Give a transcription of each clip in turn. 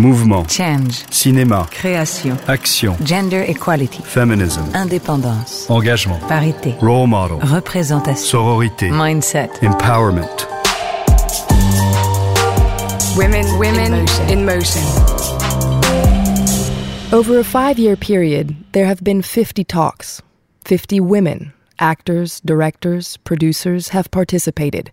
Mouvement. Change. Cinéma. Création. Action. Gender equality. Feminism. Indépendance. Engagement. Parité. Role model. Représentation. Sororité. Mindset. Empowerment. Women, women in motion. Over a five year period, there have been 50 talks. 50 women, actors, directors, producers have participated,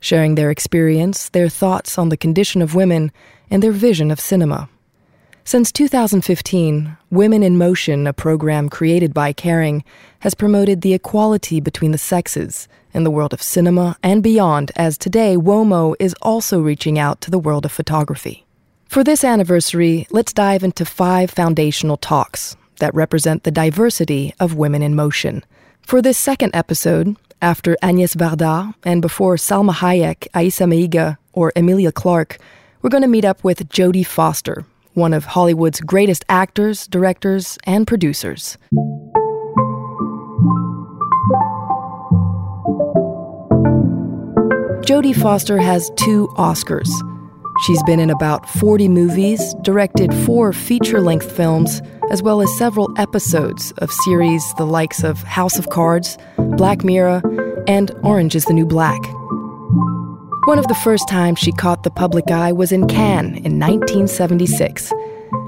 sharing their experience, their thoughts on the condition of women, and their vision of cinema. Since 2015, Women in Motion, a program created by Kering, has promoted the equality between the sexes in the world of cinema and beyond, as today WOMO is also reaching out to the world of photography. For this anniversary, let's dive into five foundational talks that represent the diversity of women in motion. For this second episode, after Agnès Varda and before Salma Hayek, Aïssa Maïga, or Emilia Clarke, we're going to meet up with Jodie Foster, one of Hollywood's greatest actors, directors, and producers. Jodie Foster has two Oscars. She's been in about 40 movies, directed four feature length films, as well as several episodes of series the likes of House of Cards, Black Mirror, and Orange is the New Black. One of the first times she caught the public eye was in Cannes in 1976.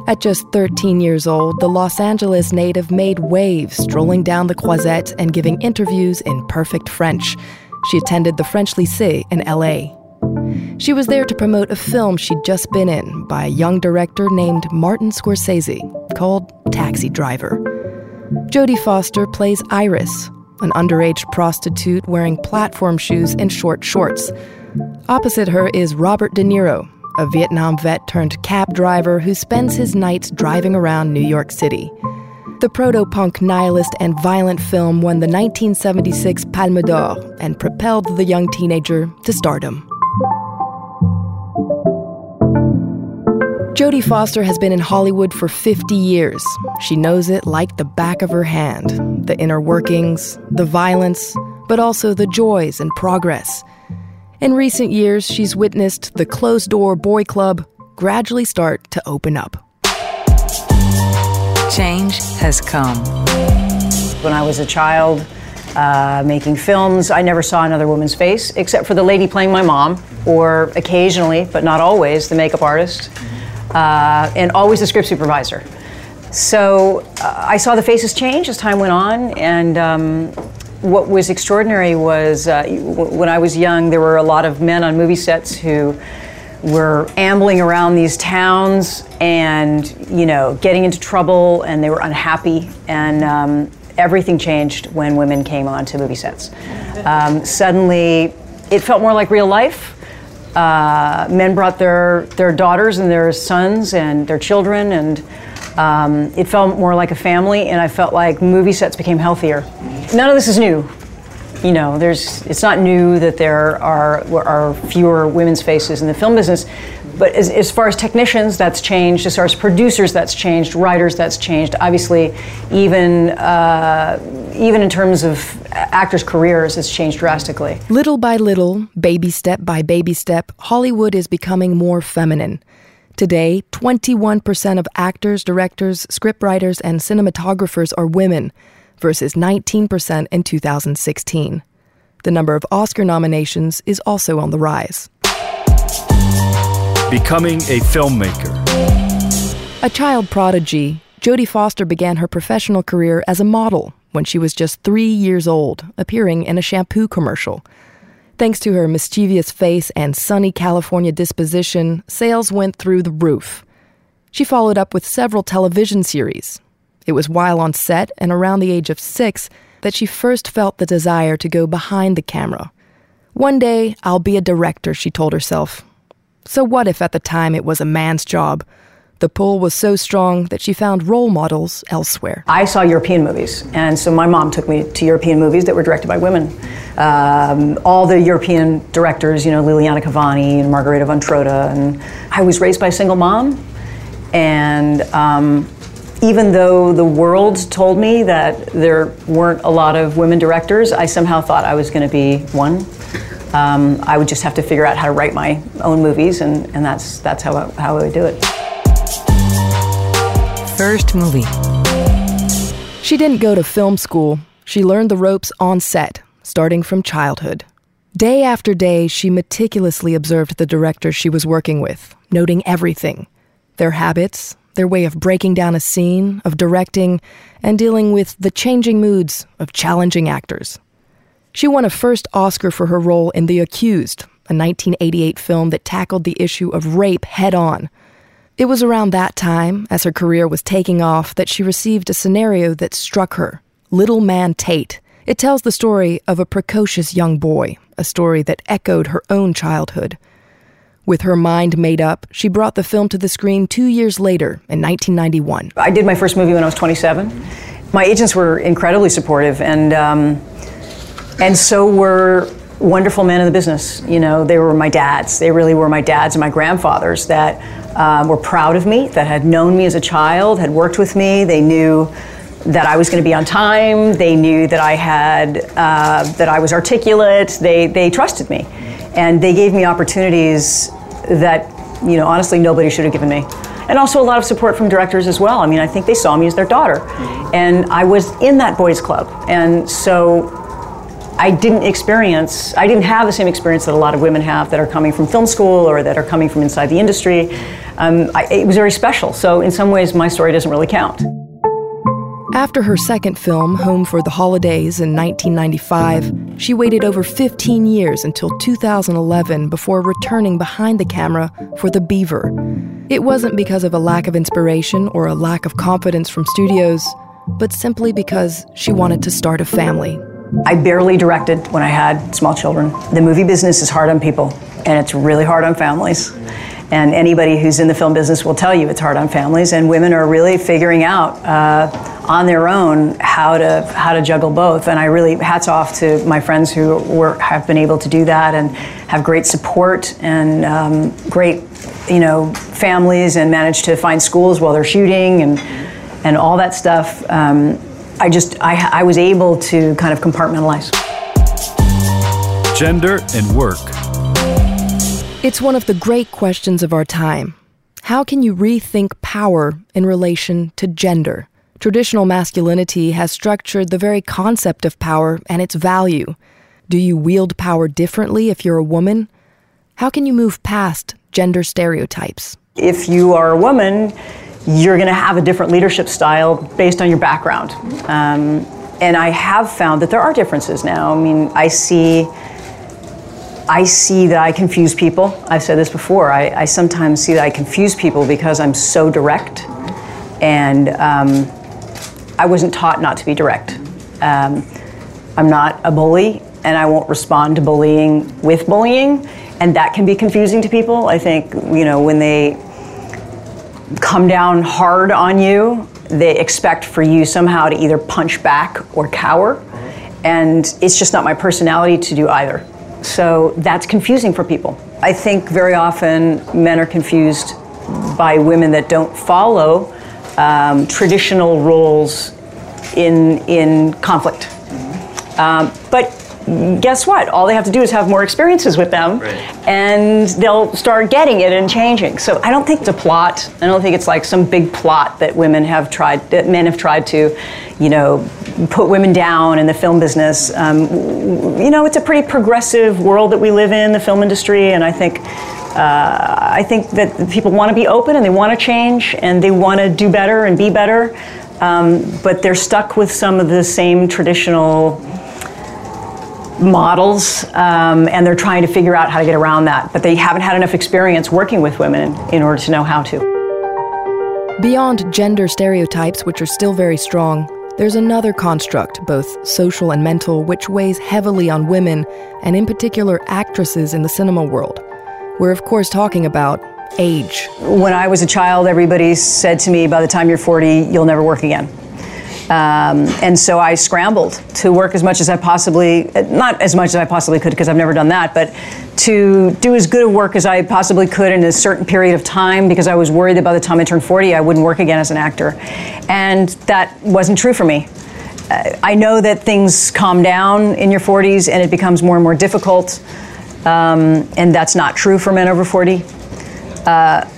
At just 13 years old, the Los Angeles native made waves strolling down the Croisette and giving interviews in perfect French. She attended the French Lycée in LA. She was there to promote a film she'd just been in by a young director named Martin Scorsese called Taxi Driver. Jodie Foster plays Iris, an underage prostitute wearing platform shoes and short shorts. Opposite her is Robert De Niro, a Vietnam vet turned cab driver who spends his nights driving around New York City. The proto punk nihilist and violent film won the 1976 Palme d'Or and propelled the young teenager to stardom. Jodie Foster has been in Hollywood for 50 years. She knows it like the back of her hand the inner workings, the violence, but also the joys and progress. In recent years, she's witnessed the closed door boy club gradually start to open up. Change has come. When I was a child uh, making films, I never saw another woman's face except for the lady playing my mom, or occasionally, but not always, the makeup artist, uh, and always the script supervisor. So uh, I saw the faces change as time went on, and um, what was extraordinary was uh, when I was young, there were a lot of men on movie sets who were ambling around these towns and you know getting into trouble and they were unhappy and um, everything changed when women came onto movie sets um, suddenly it felt more like real life uh, men brought their their daughters and their sons and their children and um, it felt more like a family and i felt like movie sets became healthier. None of this is new. You know, there's it's not new that there are are fewer women's faces in the film business, but as, as far as technicians, that's changed. As far as producers, that's changed. Writers, that's changed. Obviously, even uh, even in terms of actors' careers, it's changed drastically. Little by little, baby step by baby step, Hollywood is becoming more feminine. Today, 21% of actors, directors, scriptwriters, and cinematographers are women versus 19% in 2016. The number of Oscar nominations is also on the rise. Becoming a filmmaker. A child prodigy, Jodie Foster began her professional career as a model when she was just three years old, appearing in a shampoo commercial. Thanks to her mischievous face and sunny California disposition, sales went through the roof. She followed up with several television series, it was while on set and around the age of six that she first felt the desire to go behind the camera. One day, I'll be a director, she told herself. So, what if at the time it was a man's job? The pull was so strong that she found role models elsewhere. I saw European movies, and so my mom took me to European movies that were directed by women. Um, all the European directors, you know, Liliana Cavani and Margarita von Trotta, and I was raised by a single mom, and um, even though the world told me that there weren't a lot of women directors, I somehow thought I was going to be one. Um, I would just have to figure out how to write my own movies, and, and that's, that's how, I, how I would do it. first movie. She didn't go to film school. She learned the ropes on set, starting from childhood. Day after day, she meticulously observed the directors she was working with, noting everything their habits, their way of breaking down a scene, of directing, and dealing with the changing moods of challenging actors. She won a first Oscar for her role in The Accused, a 1988 film that tackled the issue of rape head on. It was around that time, as her career was taking off, that she received a scenario that struck her Little Man Tate. It tells the story of a precocious young boy, a story that echoed her own childhood. With her mind made up, she brought the film to the screen two years later in 1991. I did my first movie when I was 27. My agents were incredibly supportive, and um, and so were wonderful men in the business. You know, they were my dads. They really were my dads and my grandfathers that um, were proud of me, that had known me as a child, had worked with me. They knew that I was going to be on time. They knew that I had uh, that I was articulate. They they trusted me, and they gave me opportunities that you know honestly nobody should have given me. And also a lot of support from directors as well. I mean, I think they saw me as their daughter, and I was in that boys' club, and so I didn't experience, I didn't have the same experience that a lot of women have that are coming from film school or that are coming from inside the industry. Um, I, it was very special. So, in some ways, my story doesn't really count. After her second film, Home for the Holidays, in 1995, she waited over 15 years until 2011 before returning behind the camera for The Beaver. It wasn't because of a lack of inspiration or a lack of confidence from studios, but simply because she wanted to start a family. I barely directed when I had small children. The movie business is hard on people, and it's really hard on families. And anybody who's in the film business will tell you it's hard on families, and women are really figuring out uh, on their own how to how to juggle both. And I really hats off to my friends who were, have been able to do that and have great support and um, great, you know, families and manage to find schools while they're shooting and and all that stuff. Um, I just, I, I was able to kind of compartmentalize. Gender and work. It's one of the great questions of our time. How can you rethink power in relation to gender? Traditional masculinity has structured the very concept of power and its value. Do you wield power differently if you're a woman? How can you move past gender stereotypes? If you are a woman, you're going to have a different leadership style based on your background. Um, and I have found that there are differences now. I mean, I see. I see that I confuse people. I've said this before. I, I sometimes see that I confuse people because I'm so direct, and um, I wasn't taught not to be direct. Um, I'm not a bully, and I won't respond to bullying with bullying, and that can be confusing to people. I think you know when they come down hard on you, they expect for you somehow to either punch back or cower. And it's just not my personality to do either. So that's confusing for people. I think very often men are confused by women that don't follow um, traditional roles in, in conflict. Um, but guess what? All they have to do is have more experiences with them, right. and they'll start getting it and changing. So I don't think it's a plot. I don't think it's like some big plot that women have tried, that men have tried to, you know, put women down in the film business. Um, you know, it's a pretty progressive world that we live in, the film industry, and I think. Uh, I think that people want to be open and they want to change and they want to do better and be better, um, but they're stuck with some of the same traditional models, um, and they're trying to figure out how to get around that. But they haven't had enough experience working with women in order to know how to. Beyond gender stereotypes, which are still very strong, there's another construct, both social and mental, which weighs heavily on women, and in particular actresses in the cinema world. We're, of course, talking about age. When I was a child, everybody said to me, by the time you're 40, you'll never work again. Um, and so I scrambled to work as much as I possibly, not as much as I possibly could because I've never done that, but to do as good a work as I possibly could in a certain period of time because I was worried that by the time I turned 40, I wouldn't work again as an actor. And that wasn't true for me. Uh, I know that things calm down in your 40s and it becomes more and more difficult, um, and that's not true for men over 40. Uh,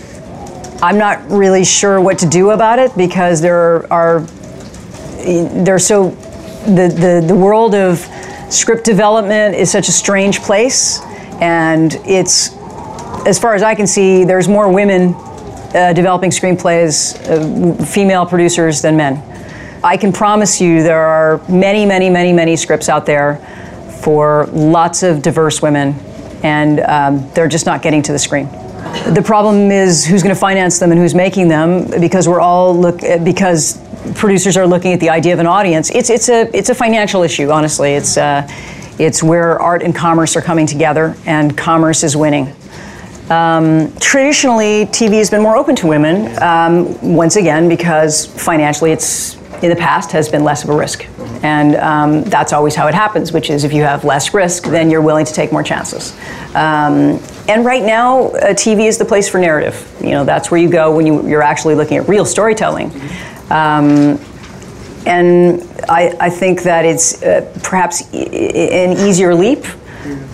I'm not really sure what to do about it because there are there's so the, the the world of script development is such a strange place, and it's as far as I can see, there's more women uh, developing screenplays, uh, female producers than men. I can promise you there are many, many, many, many scripts out there for lots of diverse women, and um, they're just not getting to the screen. The problem is who's going to finance them and who's making them because we're all look because producers are looking at the idea of an audience. It's it's a it's a financial issue. Honestly, it's uh, it's where art and commerce are coming together, and commerce is winning. Um, traditionally, TV has been more open to women. Um, once again, because financially, it's in the past has been less of a risk, and um, that's always how it happens. Which is, if you have less risk, then you're willing to take more chances. Um, and right now, uh, TV is the place for narrative. You know, that's where you go when you, you're actually looking at real storytelling. Um, and I, I, think that it's uh, perhaps e- an easier leap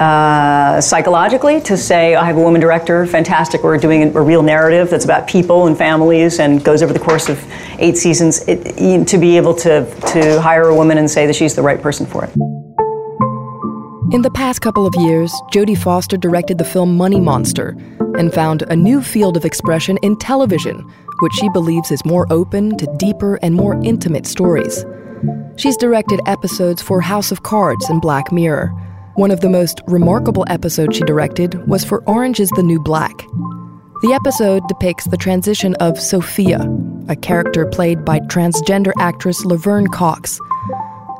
uh, psychologically to say, I have a woman director, fantastic, we're doing a, a, real narrative that's about people and families and goes over the course of eight seasons, it, to be able to, to hire a woman and say that she's the right person for it. In the past couple of years, Jodie Foster directed the film Money Monster and found a new field of expression in television, which she believes is more open to deeper and more intimate stories. She's directed episodes for House of Cards and Black Mirror. One of the most remarkable episodes she directed was for Orange is the New Black. The episode depicts the transition of Sophia, a character played by transgender actress Laverne Cox.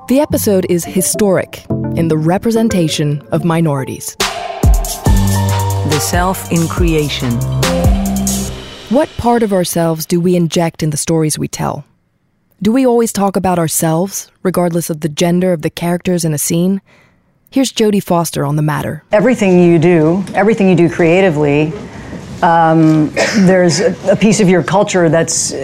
The episode is historic in the representation of minorities. The self in creation. What part of ourselves do we inject in the stories we tell? Do we always talk about ourselves, regardless of the gender of the characters in a scene? Here's Jodie Foster on the matter. Everything you do, everything you do creatively, um, there's a, a, piece of your culture that's uh,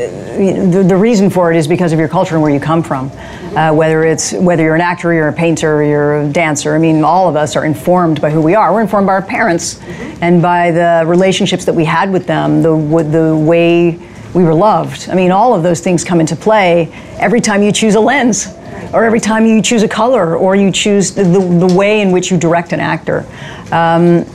the, the, reason for it is because of your culture and where you come from. Uh, whether it's whether you're an actor, you're a painter, you're a dancer. I mean, all of us are informed by who we are. We're informed by our parents and by the relationships that we had with them, the the way we were loved. I mean, all of those things come into play every time you choose a lens or every time you choose a color or you choose the, the, the way in which you direct an actor. Um,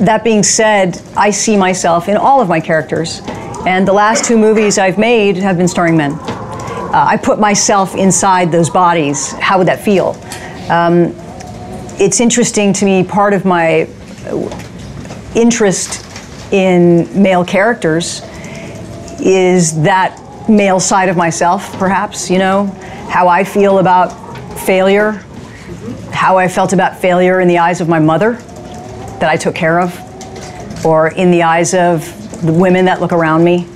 that being said, I see myself in all of my characters, and the last two movies I've made have been starring men. Uh, I put myself inside those bodies. How would that feel? Um, it's interesting to me, part of my interest in male characters is that male side of myself, perhaps, you know, how I feel about failure, how I felt about failure in the eyes of my mother that I took care of, or in the eyes of the women that look around me.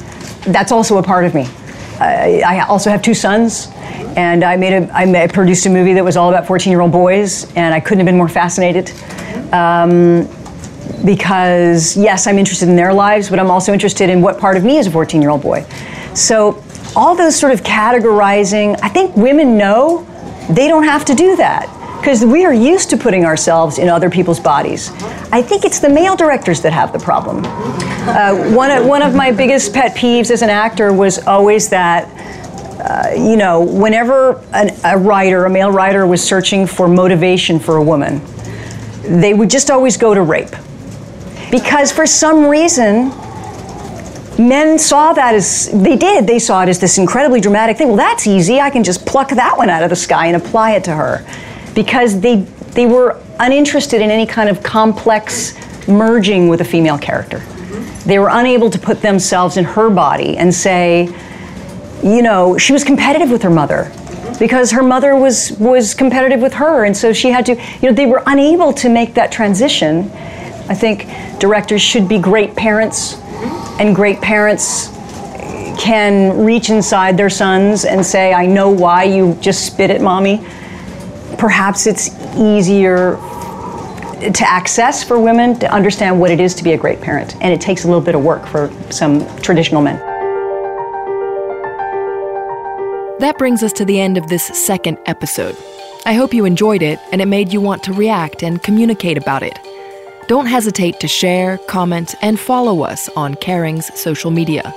That's also a part of me. I, I also have two sons, and I made a I made, produced a movie that was all about 14-year-old boys, and I couldn't have been more fascinated. Um, because yes, I'm interested in their lives, but I'm also interested in what part of me is a 14-year-old boy. So all those sort of categorizing, I think women know they don't have to do that because we are used to putting ourselves in other people's bodies. I think it's the male directors that have the problem. Uh, one, of, one of my biggest pet peeves as an actor was always that, uh, you know, whenever an, a writer, a male writer, was searching for motivation for a woman, they would just always go to rape. Because for some reason, men saw that as they did they saw it as this incredibly dramatic thing well that's easy i can just pluck that one out of the sky and apply it to her because they, they were uninterested in any kind of complex merging with a female character. They were unable to put themselves in her body and say, you know, she was competitive with her mother because her mother was was competitive with her. And so she had to you know they were unable to make that transition. I think directors should be great parents and great parents can reach inside their sons and say i know why you just spit at mommy perhaps it's easier to access for women to understand what it is to be a great parent. And it takes a little bit of work for some traditional men. That brings us to the end of this second episode. I hope you enjoyed it and it made you want to react and communicate about it. Don't hesitate to share, comment, and follow us on Kering's social media.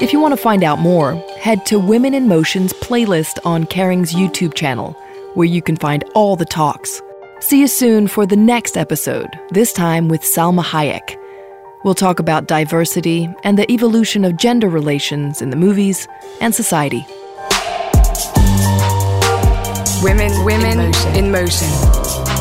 If you want to find out more, head to Women in Motion's playlist on Kering's YouTube channel, where you can find all the talks. See you soon for the next episode, this time with Salma Hayek. We'll talk about diversity and the evolution of gender relations in the movies and society. Women, women in motion. In motion.